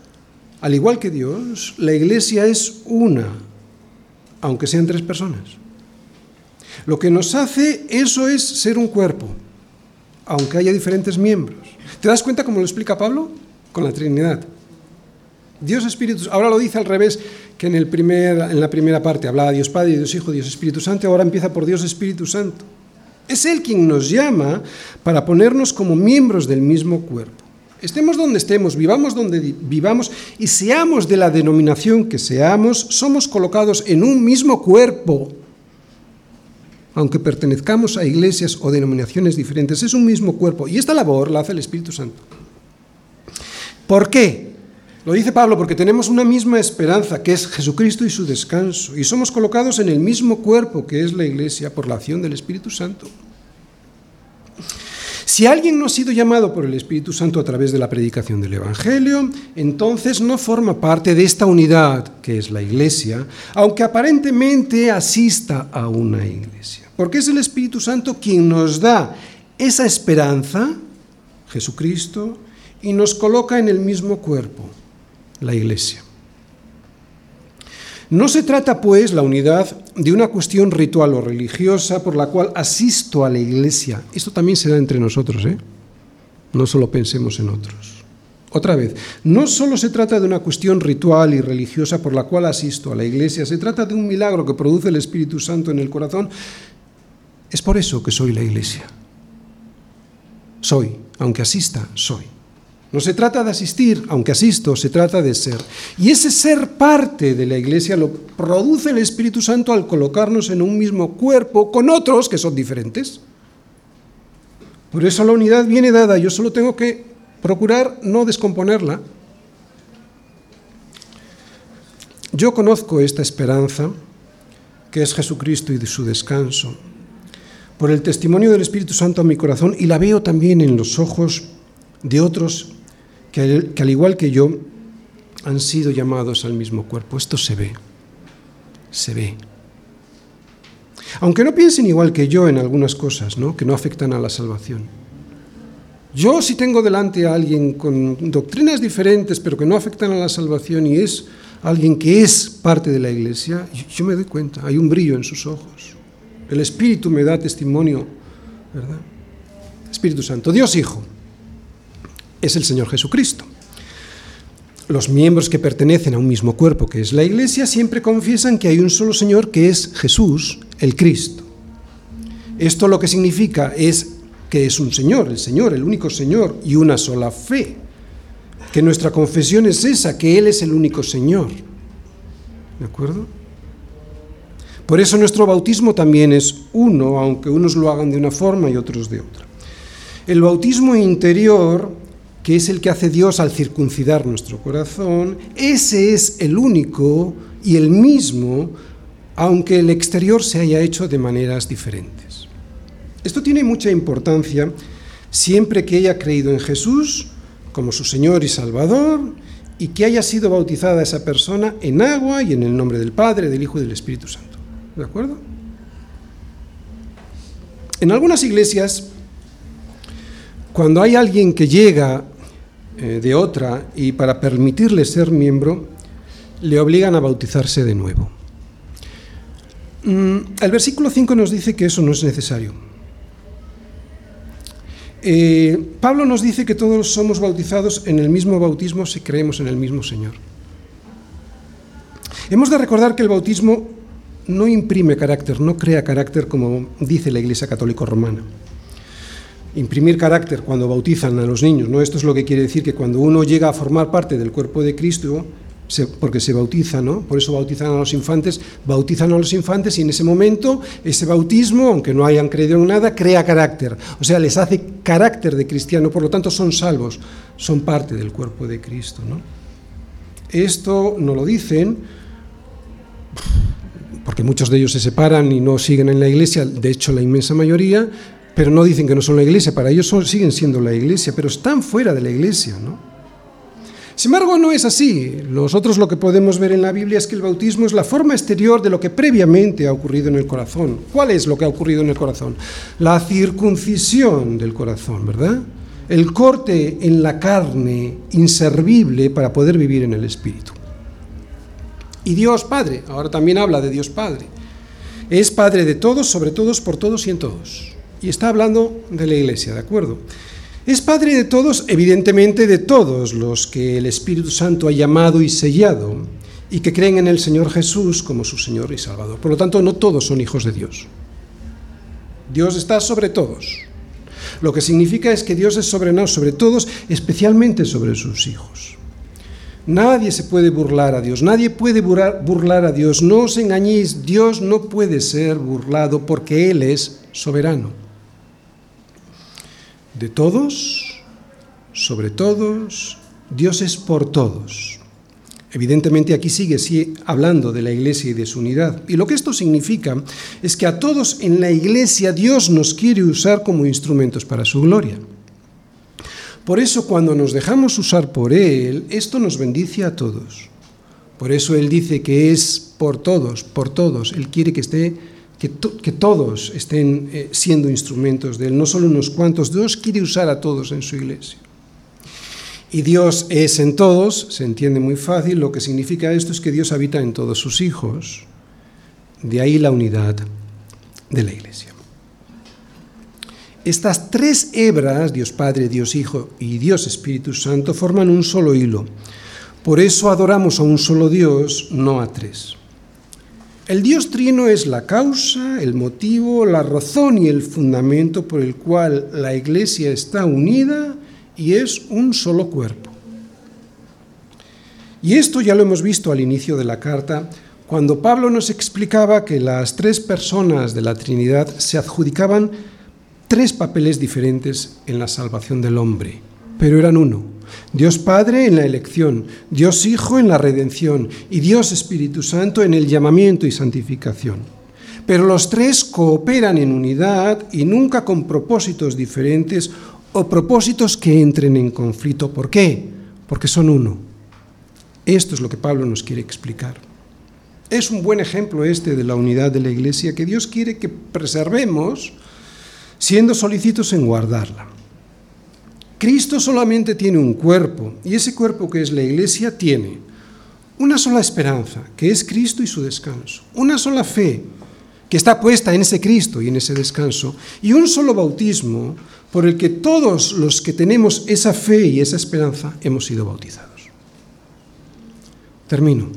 al igual que Dios, la iglesia es una, aunque sean tres personas. Lo que nos hace eso es ser un cuerpo, aunque haya diferentes miembros. ¿Te das cuenta cómo lo explica Pablo? Con la Trinidad. Dios Espíritu, ahora lo dice al revés que en, el primer, en la primera parte, hablaba Dios Padre, Dios Hijo, Dios Espíritu Santo, ahora empieza por Dios Espíritu Santo. Es Él quien nos llama para ponernos como miembros del mismo cuerpo. Estemos donde estemos, vivamos donde vivamos y seamos de la denominación que seamos, somos colocados en un mismo cuerpo. Aunque pertenezcamos a iglesias o denominaciones diferentes, es un mismo cuerpo. Y esta labor la hace el Espíritu Santo. ¿Por qué? Lo dice Pablo porque tenemos una misma esperanza, que es Jesucristo y su descanso, y somos colocados en el mismo cuerpo que es la Iglesia por la acción del Espíritu Santo. Si alguien no ha sido llamado por el Espíritu Santo a través de la predicación del Evangelio, entonces no forma parte de esta unidad que es la Iglesia, aunque aparentemente asista a una iglesia. Porque es el Espíritu Santo quien nos da esa esperanza, Jesucristo, y nos coloca en el mismo cuerpo la Iglesia. No se trata, pues, la unidad de una cuestión ritual o religiosa por la cual asisto a la Iglesia. Esto también se da entre nosotros, ¿eh? No solo pensemos en otros. Otra vez, no solo se trata de una cuestión ritual y religiosa por la cual asisto a la Iglesia, se trata de un milagro que produce el Espíritu Santo en el corazón. Es por eso que soy la Iglesia. Soy, aunque asista, soy. No se trata de asistir, aunque asisto, se trata de ser. Y ese ser parte de la iglesia lo produce el Espíritu Santo al colocarnos en un mismo cuerpo con otros que son diferentes. Por eso la unidad viene dada, yo solo tengo que procurar no descomponerla. Yo conozco esta esperanza, que es Jesucristo y de su descanso, por el testimonio del Espíritu Santo a mi corazón y la veo también en los ojos de otros que, al igual que yo han sido llamados al mismo cuerpo. Esto se ve, se ve. Aunque no piensen igual que yo en algunas cosas, ¿no? que no afectan a la salvación. Yo si tengo delante a alguien con doctrinas diferentes, pero que no afectan a la salvación y es alguien que es parte de la iglesia, yo me doy cuenta, hay un brillo en sus ojos. El Espíritu me da testimonio, ¿verdad? Espíritu Santo, Dios Hijo, es el Señor Jesucristo los miembros que pertenecen a un mismo cuerpo, que es la Iglesia, siempre confiesan que hay un solo Señor, que es Jesús, el Cristo. Esto lo que significa es que es un Señor, el Señor, el único Señor, y una sola fe. Que nuestra confesión es esa, que Él es el único Señor. ¿De acuerdo? Por eso nuestro bautismo también es uno, aunque unos lo hagan de una forma y otros de otra. El bautismo interior que es el que hace Dios al circuncidar nuestro corazón, ese es el único y el mismo, aunque el exterior se haya hecho de maneras diferentes. Esto tiene mucha importancia siempre que haya creído en Jesús como su Señor y Salvador y que haya sido bautizada esa persona en agua y en el nombre del Padre, del Hijo y del Espíritu Santo. ¿De acuerdo? En algunas iglesias, cuando hay alguien que llega eh, de otra y para permitirle ser miembro, le obligan a bautizarse de nuevo. Mm, el versículo 5 nos dice que eso no es necesario. Eh, Pablo nos dice que todos somos bautizados en el mismo bautismo si creemos en el mismo Señor. Hemos de recordar que el bautismo no imprime carácter, no crea carácter como dice la Iglesia Católica Romana imprimir carácter cuando bautizan a los niños. ¿no? Esto es lo que quiere decir que cuando uno llega a formar parte del cuerpo de Cristo, porque se bautiza, ¿no? por eso bautizan a los infantes, bautizan a los infantes y en ese momento ese bautismo, aunque no hayan creído en nada, crea carácter. O sea, les hace carácter de cristiano, por lo tanto son salvos, son parte del cuerpo de Cristo. ¿no? Esto no lo dicen porque muchos de ellos se separan y no siguen en la iglesia, de hecho la inmensa mayoría, pero no dicen que no son la iglesia, para ellos siguen siendo la iglesia, pero están fuera de la iglesia, ¿no? Sin embargo, no es así. Nosotros lo que podemos ver en la Biblia es que el bautismo es la forma exterior de lo que previamente ha ocurrido en el corazón. ¿Cuál es lo que ha ocurrido en el corazón? La circuncisión del corazón, ¿verdad? El corte en la carne inservible para poder vivir en el Espíritu. Y Dios Padre, ahora también habla de Dios Padre, es Padre de todos, sobre todos, por todos y en todos. Y está hablando de la iglesia, ¿de acuerdo? Es Padre de todos, evidentemente de todos los que el Espíritu Santo ha llamado y sellado y que creen en el Señor Jesús como su Señor y Salvador. Por lo tanto, no todos son hijos de Dios. Dios está sobre todos. Lo que significa es que Dios es soberano sobre todos, especialmente sobre sus hijos. Nadie se puede burlar a Dios, nadie puede burlar, a Dios. No os engañéis, Dios no puede ser burlado porque Él es soberano de todos, sobre todos, Dios es por todos. Evidentemente aquí sigue, hablando de la iglesia y de su unidad. Y lo que esto significa es que a todos en la iglesia Dios nos quiere usar como instrumentos para su gloria. Por eso cuando nos dejamos usar por Él, esto nos bendice a todos. Por eso Él dice que es por todos, por todos. Él quiere que esté que, todos estén eh, siendo instrumentos de Él, no solo unos cuantos. Dios quiere usar a todos en su iglesia. Y Dios es en todos, se entiende muy fácil, lo que significa esto es que Dios habita en todos sus hijos. De ahí la unidad de la iglesia. Estas tres hebras, Dios Padre, Dios Hijo y Dios Espíritu Santo, forman un solo hilo. Por eso adoramos a un solo Dios, no a tres. El Dios trino es la causa, el motivo, la razón y el fundamento por el cual la Iglesia está unida y es un solo cuerpo. Y esto ya lo hemos visto al inicio de la carta, cuando Pablo nos explicaba que las tres personas de la Trinidad se adjudicaban tres papeles diferentes en la salvación del hombre, pero eran uno. Dios Padre en la elección, Dios Hijo en la redención y Dios Espíritu Santo en el llamamiento y santificación. Pero los tres cooperan en unidad y nunca con propósitos diferentes o propósitos que entren en conflicto. ¿Por qué? Porque son uno. Esto es lo que Pablo nos quiere explicar. Es un buen ejemplo este de la unidad de la Iglesia que Dios quiere que preservemos siendo solícitos en guardarla. Cristo solamente tiene un cuerpo y ese cuerpo que es la Iglesia tiene una sola esperanza, que es Cristo y su descanso, una sola fe, que está puesta en ese Cristo y en ese descanso, y un solo bautismo por el que todos los que tenemos esa fe y esa esperanza hemos sido bautizados. Termino.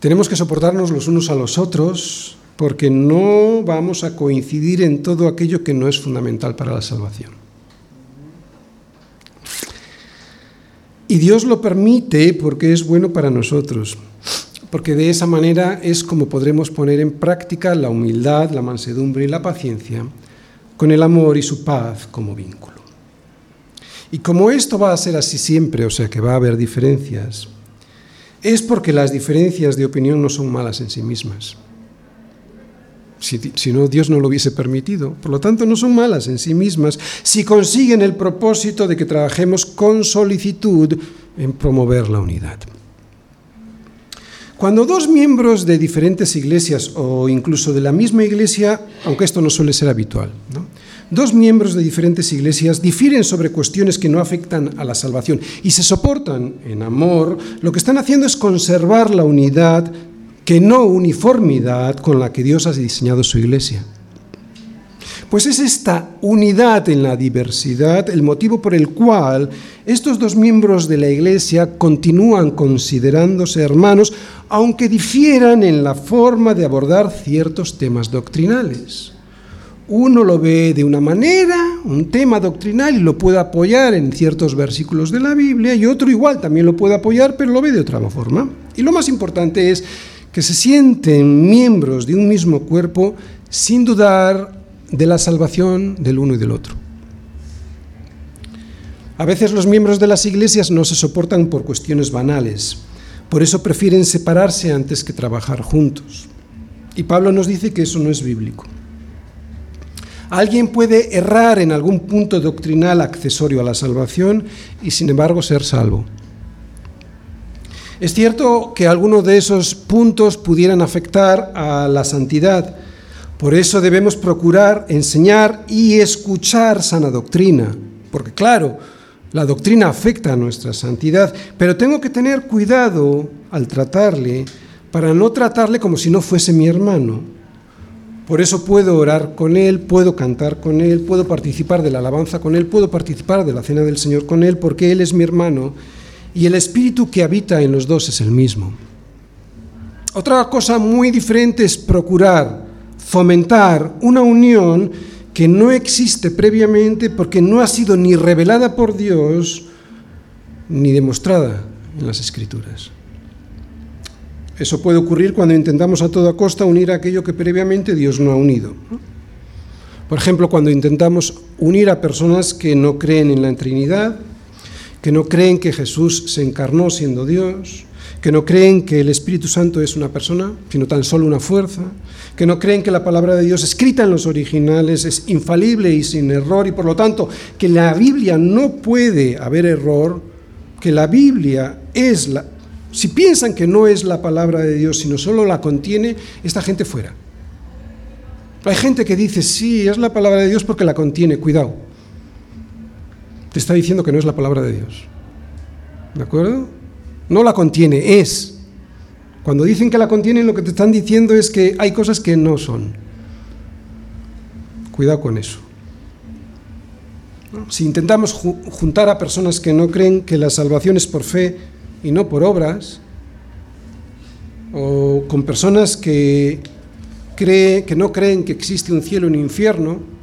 Tenemos que soportarnos los unos a los otros porque no vamos a coincidir en todo aquello que no es fundamental para la salvación. Y Dios lo permite porque es bueno para nosotros, porque de esa manera es como podremos poner en práctica la humildad, la mansedumbre y la paciencia, con el amor y su paz como vínculo. Y como esto va a ser así siempre, o sea que va a haber diferencias, es porque las diferencias de opinión no son malas en sí mismas. Si, no, Dios no lo hubiese permitido. Por lo tanto, no son malas en sí mismas si consiguen el propósito de que trabajemos con solicitud en promover la unidad. Cuando dos miembros de diferentes iglesias o incluso de la misma iglesia, aunque esto no suele ser habitual, dos miembros de diferentes iglesias difieren sobre cuestiones que no afectan a la salvación y se soportan en amor, lo que están haciendo es conservar la unidad que no uniformidad con la que Dios ha diseñado su iglesia. Pues es esta unidad en la diversidad el motivo por el cual estos dos miembros de la iglesia continúan considerándose hermanos, aunque difieran en la forma de abordar ciertos temas doctrinales. Uno lo ve de una manera, un tema doctrinal, y lo puede apoyar en ciertos versículos de la Biblia, y otro igual también lo puede apoyar, pero lo ve de otra forma. Y lo más importante es que se sienten miembros de un mismo cuerpo sin dudar de la salvación del uno y del otro. A veces los miembros de las iglesias no se soportan por cuestiones banales, por eso prefieren separarse antes que trabajar juntos. Y Pablo nos dice que eso no es bíblico. Alguien puede errar en algún punto doctrinal accesorio a la salvación y sin embargo ser salvo. Es cierto que algunos de esos puntos pudieran afectar a la santidad. Por eso debemos procurar enseñar y escuchar sana doctrina. Porque claro, la doctrina afecta a nuestra santidad, pero tengo que tener cuidado al tratarle para no tratarle como si no fuese mi hermano. Por eso puedo orar con él, puedo cantar con él, puedo participar de la alabanza con él, puedo participar de la cena del Señor con él, porque él es mi hermano y el espíritu que habita en los dos es el mismo. Otra cosa muy diferente es procurar fomentar una unión que no existe previamente porque no ha sido ni revelada por Dios ni demostrada en las escrituras. Eso puede ocurrir cuando intentamos a toda costa unir aquello que previamente Dios no ha unido. Por ejemplo, cuando intentamos unir a personas que no creen en la Trinidad, que no creen que Jesús se encarnó siendo Dios, que no creen que el Espíritu Santo es una persona, sino tan solo una fuerza, que no creen que la palabra de Dios escrita en los originales es infalible y sin error, y por lo tanto que la Biblia no puede haber error, que la Biblia es la... Si piensan que no es la palabra de Dios, sino solo la contiene, esta gente fuera. Hay gente que dice, sí, es la palabra de Dios porque la contiene, cuidado te está diciendo que no es la palabra de Dios. ¿De acuerdo? No la contiene, es. Cuando dicen que la contienen, lo que te están diciendo es que hay cosas que no son. Cuidado con eso. Si intentamos juntar a personas que no creen que la salvación es por fe y no por obras, o con personas que, que no creen que existe un cielo y un infierno,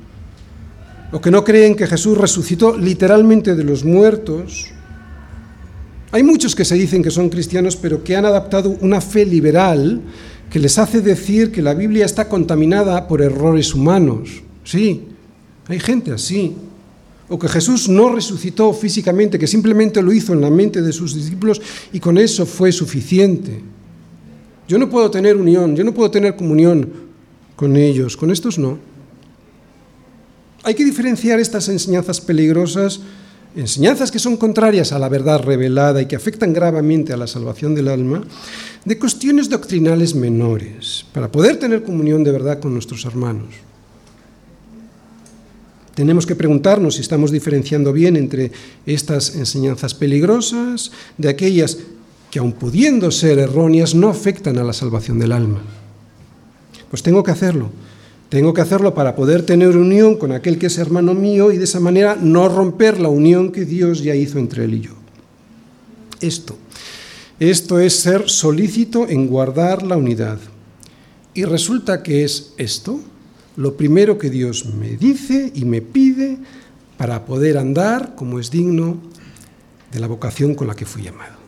o que no creen que Jesús resucitó literalmente de los muertos. Hay muchos que se dicen que son cristianos, pero que han adaptado una fe liberal que les hace decir que la Biblia está contaminada por errores humanos. Sí, hay gente así. O que Jesús no resucitó físicamente, que simplemente lo hizo en la mente de sus discípulos y con eso fue suficiente. Yo no puedo tener unión, yo no puedo tener comunión con ellos, con estos no. Hay que diferenciar estas enseñanzas peligrosas, enseñanzas que son contrarias a la verdad revelada y que afectan gravemente a la salvación del alma, de cuestiones doctrinales menores, para poder tener comunión de verdad con nuestros hermanos. Tenemos que preguntarnos si estamos diferenciando bien entre estas enseñanzas peligrosas de aquellas que, aun pudiendo ser erróneas, no afectan a la salvación del alma. Pues tengo que hacerlo. Tengo que hacerlo para poder tener unión con aquel que es hermano mío y de esa manera no romper la unión que Dios ya hizo entre él y yo. Esto. Esto es ser solícito en guardar la unidad. Y resulta que es esto lo primero que Dios me dice y me pide para poder andar como es digno de la vocación con la que fui llamado.